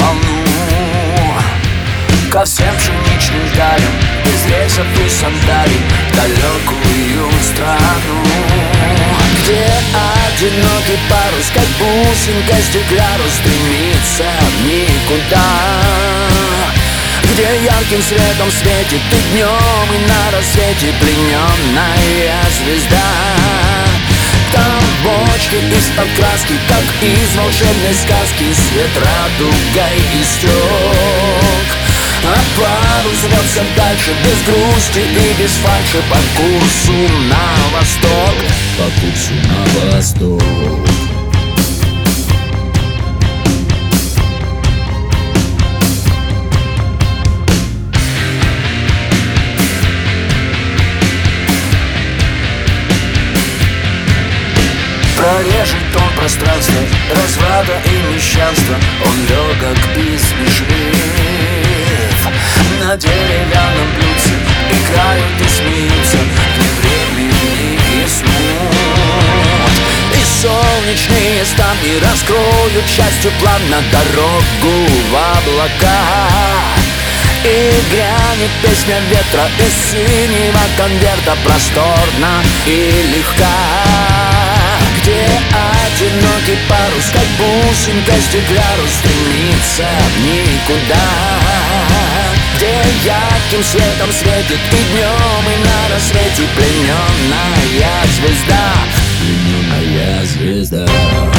волну. Ко всем пшеничным далям Без рельсов и сандалий Далекую страну. Где одинокий парус Как бусинка стекляру Стремится никуда. Где ярким светом светит ты днем И на рассвете плененная звезда бочки из-под краски, как из волшебной сказки. Свет радугой истек. А парус рвется дальше без грусти и без фальши. По курсу на восток. По курсу на восток Прорежет он пространство разврата и мещанства Он легок и смешлив на деревянном блюдце Играют и смеются. Времени и смут. И солнечные ставни раскроют счастью план на дорогу в облака. И грянет песня ветра из синего конверта Просторна и легка одинокий парус, как бусинка стекляру Стремится в никуда где ярким светом светит и днем, и на рассвете Плененная звезда. Плененная звезда